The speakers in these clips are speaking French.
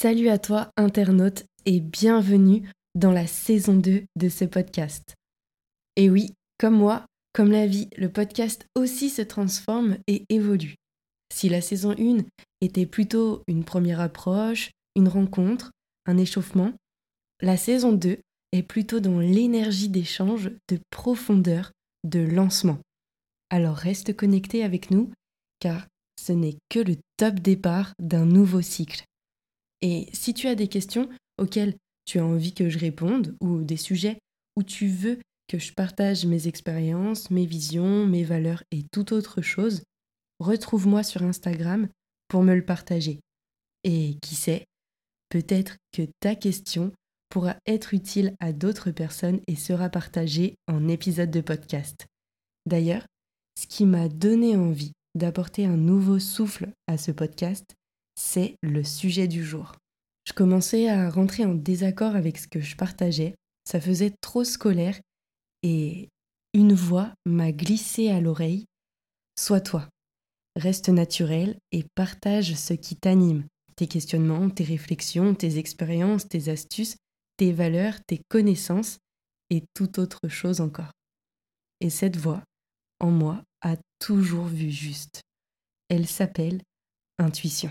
Salut à toi internaute et bienvenue dans la saison 2 de ce podcast. Et oui, comme moi, comme la vie, le podcast aussi se transforme et évolue. Si la saison 1 était plutôt une première approche, une rencontre, un échauffement, la saison 2 est plutôt dans l'énergie d'échange, de profondeur, de lancement. Alors reste connecté avec nous car ce n'est que le top départ d'un nouveau cycle. Et si tu as des questions auxquelles tu as envie que je réponde ou des sujets où tu veux que je partage mes expériences, mes visions, mes valeurs et toute autre chose, retrouve-moi sur Instagram pour me le partager. Et qui sait, peut-être que ta question pourra être utile à d'autres personnes et sera partagée en épisode de podcast. D'ailleurs, ce qui m'a donné envie d'apporter un nouveau souffle à ce podcast, c'est le sujet du jour. Je commençais à rentrer en désaccord avec ce que je partageais, ça faisait trop scolaire et une voix m'a glissé à l'oreille. Sois toi, reste naturel et partage ce qui t'anime, tes questionnements, tes réflexions, tes expériences, tes astuces, tes valeurs, tes connaissances et toute autre chose encore. Et cette voix, en moi, a toujours vu juste. Elle s'appelle intuition.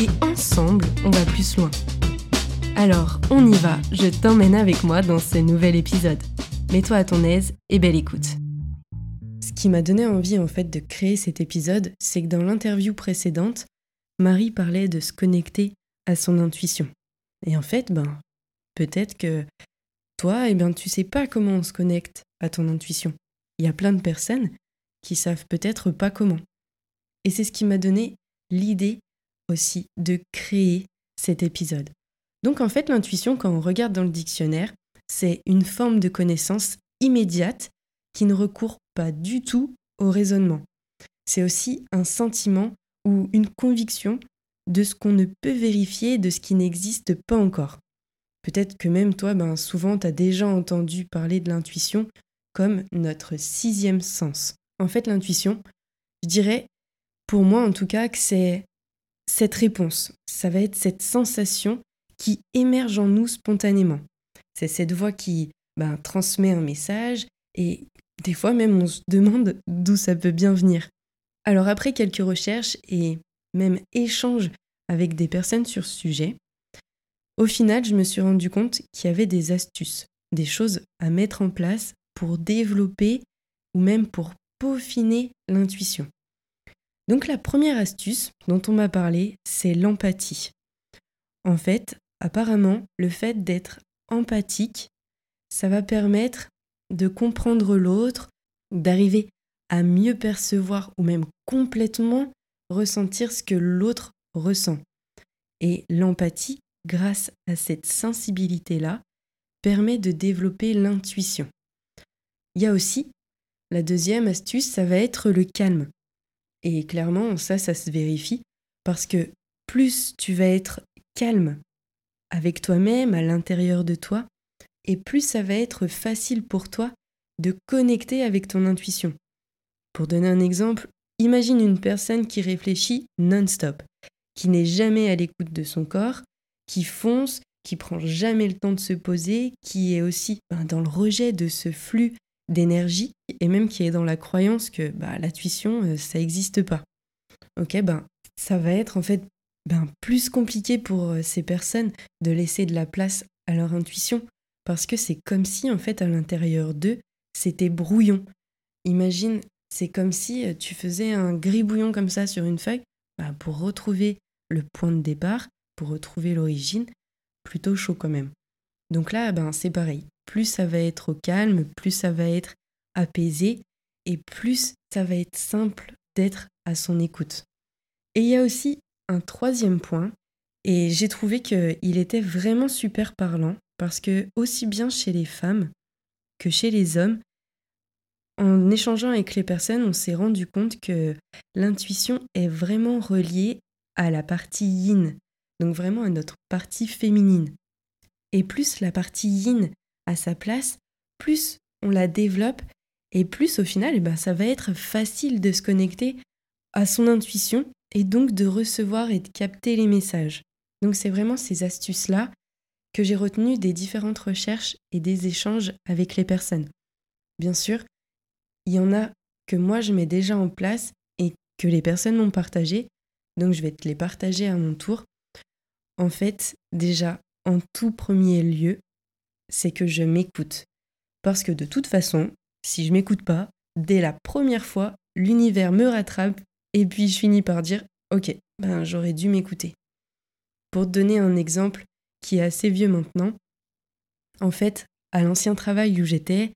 et ensemble, on va plus loin. Alors, on y va, je t'emmène avec moi dans ce nouvel épisode. Mets-toi à ton aise et belle écoute. Ce qui m'a donné envie en fait de créer cet épisode, c'est que dans l'interview précédente, Marie parlait de se connecter à son intuition. Et en fait, ben, peut-être que toi, eh ben, tu sais pas comment on se connecte à ton intuition. Il y a plein de personnes qui savent peut-être pas comment. Et c'est ce qui m'a donné l'idée aussi de créer cet épisode. Donc en fait, l'intuition, quand on regarde dans le dictionnaire, c'est une forme de connaissance immédiate qui ne recourt pas du tout au raisonnement. C'est aussi un sentiment ou une conviction de ce qu'on ne peut vérifier, de ce qui n'existe pas encore. Peut-être que même toi, ben, souvent, tu as déjà entendu parler de l'intuition comme notre sixième sens. En fait, l'intuition, je dirais, pour moi en tout cas, que c'est cette réponse. Ça va être cette sensation qui émerge en nous spontanément. C'est cette voix qui ben, transmet un message et des fois même on se demande d'où ça peut bien venir. Alors après quelques recherches et même échanges avec des personnes sur ce sujet, au final je me suis rendu compte qu'il y avait des astuces, des choses à mettre en place pour développer ou même pour peaufiner l'intuition. Donc la première astuce dont on m'a parlé, c'est l'empathie. En fait, Apparemment, le fait d'être empathique, ça va permettre de comprendre l'autre, d'arriver à mieux percevoir ou même complètement ressentir ce que l'autre ressent. Et l'empathie, grâce à cette sensibilité-là, permet de développer l'intuition. Il y a aussi la deuxième astuce, ça va être le calme. Et clairement, ça, ça se vérifie parce que plus tu vas être calme avec toi-même, à l'intérieur de toi, et plus ça va être facile pour toi de connecter avec ton intuition. Pour donner un exemple, imagine une personne qui réfléchit non-stop, qui n'est jamais à l'écoute de son corps, qui fonce, qui prend jamais le temps de se poser, qui est aussi ben, dans le rejet de ce flux d'énergie et même qui est dans la croyance que bah, l'intuition, euh, ça n'existe pas. Ok, ben ça va être en fait ben, plus compliqué pour euh, ces personnes de laisser de la place à leur intuition parce que c'est comme si en fait à l'intérieur d'eux c'était brouillon. Imagine, c'est comme si euh, tu faisais un gribouillon comme ça sur une feuille bah, pour retrouver le point de départ, pour retrouver l'origine, plutôt chaud quand même. Donc là, ben c'est pareil. Plus ça va être au calme, plus ça va être apaisé et plus ça va être simple d'être à son écoute. Et il y a aussi un troisième point, et j'ai trouvé qu'il était vraiment super parlant, parce que aussi bien chez les femmes que chez les hommes, en échangeant avec les personnes, on s'est rendu compte que l'intuition est vraiment reliée à la partie yin, donc vraiment à notre partie féminine. Et plus la partie yin a sa place, plus on la développe et plus au final, eh ben, ça va être facile de se connecter à son intuition et donc de recevoir et de capter les messages. Donc c'est vraiment ces astuces-là que j'ai retenues des différentes recherches et des échanges avec les personnes. Bien sûr, il y en a que moi je mets déjà en place et que les personnes m'ont partagé, donc je vais te les partager à mon tour. En fait, déjà, en tout premier lieu, c'est que je m'écoute. Parce que de toute façon, si je m'écoute pas, dès la première fois, l'univers me rattrape et puis je finis par dire Ok, ben j'aurais dû m'écouter. Pour te donner un exemple qui est assez vieux maintenant, en fait, à l'ancien travail où j'étais,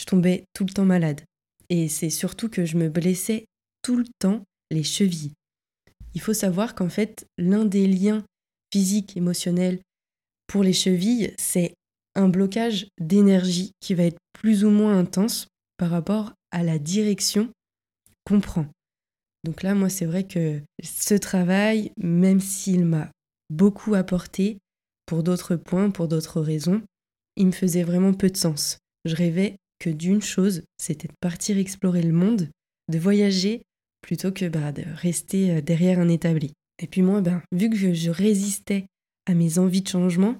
je tombais tout le temps malade. Et c'est surtout que je me blessais tout le temps les chevilles. Il faut savoir qu'en fait, l'un des liens physiques, émotionnels pour les chevilles, c'est un blocage d'énergie qui va être plus ou moins intense par rapport à la direction qu'on prend. Donc là, moi, c'est vrai que ce travail, même s'il m'a beaucoup apporté pour d'autres points, pour d'autres raisons, il me faisait vraiment peu de sens. Je rêvais que d'une chose, c'était de partir explorer le monde, de voyager, plutôt que bah, de rester euh, derrière un établi. Et puis moi, ben, vu que je résistais à mes envies de changement,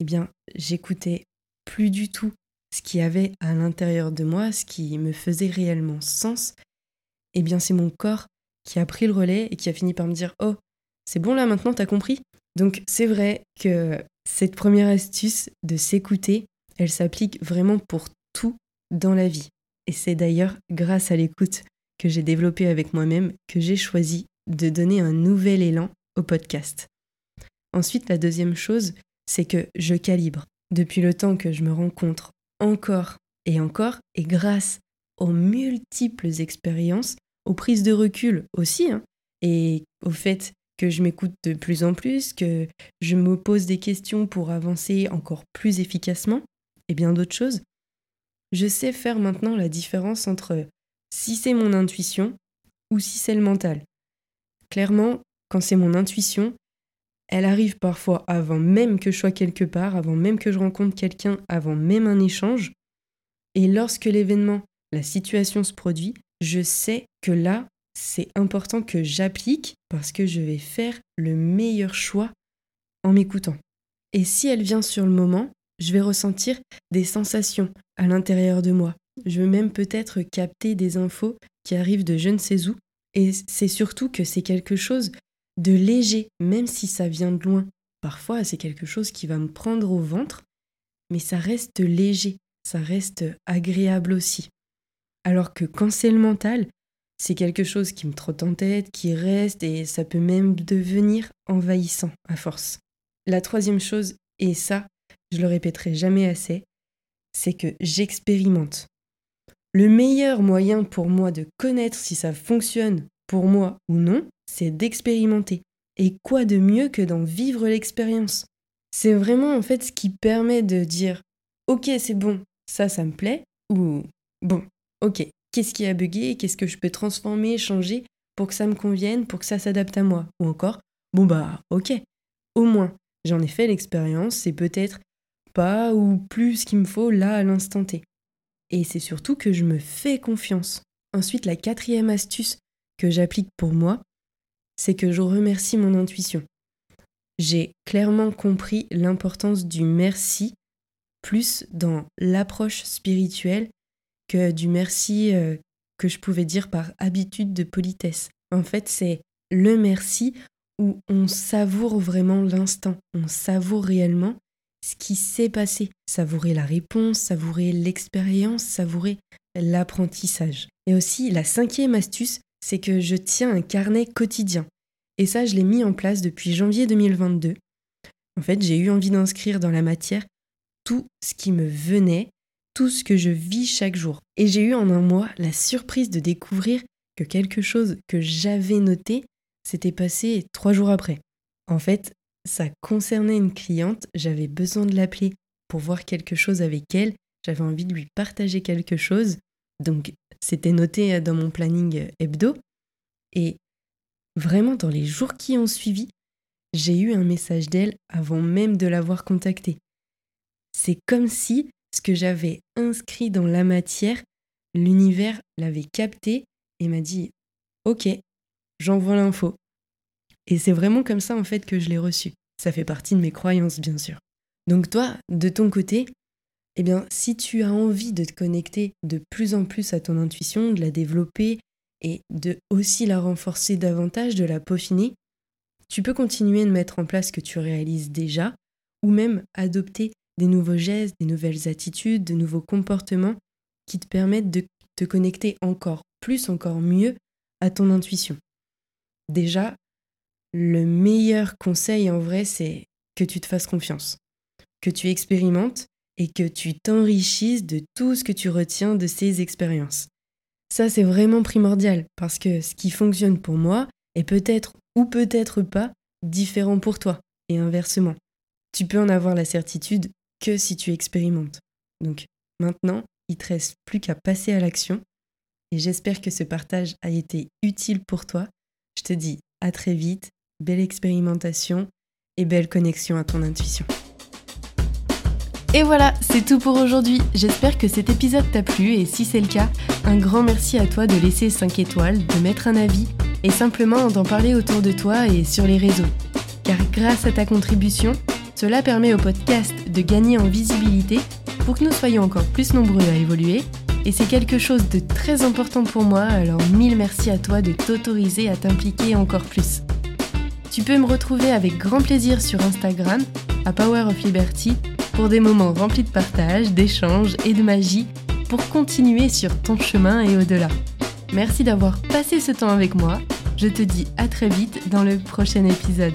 eh bien, j'écoutais plus du tout ce qu'il y avait à l'intérieur de moi, ce qui me faisait réellement sens. Eh bien, c'est mon corps qui a pris le relais et qui a fini par me dire Oh, c'est bon là maintenant, t'as compris? Donc, c'est vrai que cette première astuce de s'écouter, elle s'applique vraiment pour tout dans la vie. Et c'est d'ailleurs grâce à l'écoute que j'ai développée avec moi-même que j'ai choisi de donner un nouvel élan au podcast. Ensuite, la deuxième chose, c'est que je calibre. Depuis le temps que je me rencontre encore et encore, et grâce aux multiples expériences, aux prises de recul aussi, hein, et au fait que je m'écoute de plus en plus, que je me pose des questions pour avancer encore plus efficacement, et bien d'autres choses, je sais faire maintenant la différence entre si c'est mon intuition ou si c'est le mental. Clairement, quand c'est mon intuition, elle arrive parfois avant même que je sois quelque part, avant même que je rencontre quelqu'un, avant même un échange. Et lorsque l'événement, la situation se produit, je sais que là, c'est important que j'applique parce que je vais faire le meilleur choix en m'écoutant. Et si elle vient sur le moment, je vais ressentir des sensations à l'intérieur de moi. Je vais même peut-être capter des infos qui arrivent de je ne sais où. Et c'est surtout que c'est quelque chose de léger, même si ça vient de loin. Parfois, c'est quelque chose qui va me prendre au ventre, mais ça reste léger, ça reste agréable aussi. Alors que quand c'est le mental, c'est quelque chose qui me trotte en tête, qui reste, et ça peut même devenir envahissant à force. La troisième chose, et ça, je le répéterai jamais assez, c'est que j'expérimente. Le meilleur moyen pour moi de connaître si ça fonctionne pour moi ou non, c'est d'expérimenter. Et quoi de mieux que d'en vivre l'expérience? C'est vraiment en fait ce qui permet de dire ok c'est bon, ça ça me plaît, ou bon, ok, qu'est-ce qui a bugué, qu'est-ce que je peux transformer, changer pour que ça me convienne, pour que ça s'adapte à moi, ou encore bon bah ok, au moins J'en ai fait l'expérience, c'est peut-être pas ou plus ce qu'il me faut là à l'instant T. Et c'est surtout que je me fais confiance. Ensuite, la quatrième astuce que j'applique pour moi, c'est que je remercie mon intuition. J'ai clairement compris l'importance du merci plus dans l'approche spirituelle que du merci euh, que je pouvais dire par habitude de politesse. En fait, c'est le merci où on savoure vraiment l'instant, on savoure réellement ce qui s'est passé, savourer la réponse, savourer l'expérience, savourer l'apprentissage. Et aussi, la cinquième astuce, c'est que je tiens un carnet quotidien. Et ça, je l'ai mis en place depuis janvier 2022. En fait, j'ai eu envie d'inscrire dans la matière tout ce qui me venait, tout ce que je vis chaque jour. Et j'ai eu en un mois la surprise de découvrir que quelque chose que j'avais noté s'était passé trois jours après. En fait, ça concernait une cliente, j'avais besoin de l'appeler pour voir quelque chose avec elle, j'avais envie de lui partager quelque chose, donc c'était noté dans mon planning hebdo. Et vraiment, dans les jours qui ont suivi, j'ai eu un message d'elle avant même de l'avoir contactée. C'est comme si ce que j'avais inscrit dans la matière, l'univers l'avait capté et m'a dit Ok, j'envoie l'info. Et c'est vraiment comme ça en fait que je l'ai reçu. Ça fait partie de mes croyances bien sûr. Donc toi, de ton côté, eh bien si tu as envie de te connecter de plus en plus à ton intuition, de la développer et de aussi la renforcer davantage, de la peaufiner, tu peux continuer de mettre en place ce que tu réalises déjà ou même adopter des nouveaux gestes, des nouvelles attitudes, de nouveaux comportements qui te permettent de te connecter encore plus, encore mieux à ton intuition. Déjà, le meilleur conseil en vrai, c'est que tu te fasses confiance, que tu expérimentes et que tu t'enrichisses de tout ce que tu retiens de ces expériences. Ça, c'est vraiment primordial parce que ce qui fonctionne pour moi est peut-être ou peut-être pas différent pour toi et inversement. Tu peux en avoir la certitude que si tu expérimentes. Donc maintenant, il te reste plus qu'à passer à l'action et j'espère que ce partage a été utile pour toi. Je te dis à très vite belle expérimentation et belle connexion à ton intuition. Et voilà, c'est tout pour aujourd'hui. J'espère que cet épisode t'a plu et si c'est le cas, un grand merci à toi de laisser 5 étoiles, de mettre un avis et simplement d'en parler autour de toi et sur les réseaux. Car grâce à ta contribution, cela permet au podcast de gagner en visibilité pour que nous soyons encore plus nombreux à évoluer et c'est quelque chose de très important pour moi, alors mille merci à toi de t'autoriser à t'impliquer encore plus. Tu peux me retrouver avec grand plaisir sur Instagram, à Power of Liberty, pour des moments remplis de partage, d'échanges et de magie pour continuer sur ton chemin et au-delà. Merci d'avoir passé ce temps avec moi. Je te dis à très vite dans le prochain épisode.